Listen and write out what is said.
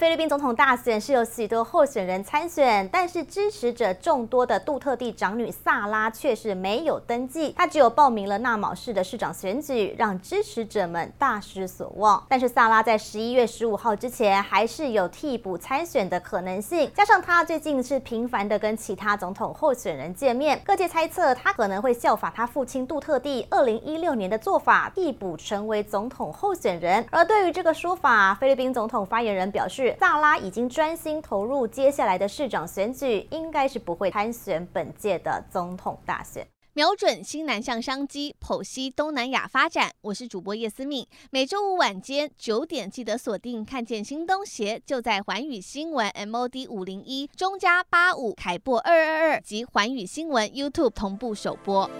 菲律宾总统大选是有许多候选人参选，但是支持者众多的杜特地长女萨拉却是没有登记，她只有报名了纳卯市的市长选举，让支持者们大失所望。但是萨拉在十一月十五号之前还是有替补参选的可能性，加上她最近是频繁的跟其他总统候选人见面，各界猜测她可能会效法她父亲杜特地二零一六年的做法，替补成为总统候选人。而对于这个说法，菲律宾总统发言人表示。萨拉已经专心投入接下来的市长选举，应该是不会参选本届的总统大选。瞄准新南向商机，剖析东南亚发展。我是主播叶思敏，每周五晚间九点记得锁定。看见新东协就在环宇新闻 MOD 五零一中加八五凯擘二二二及环宇新闻 YouTube 同步首播。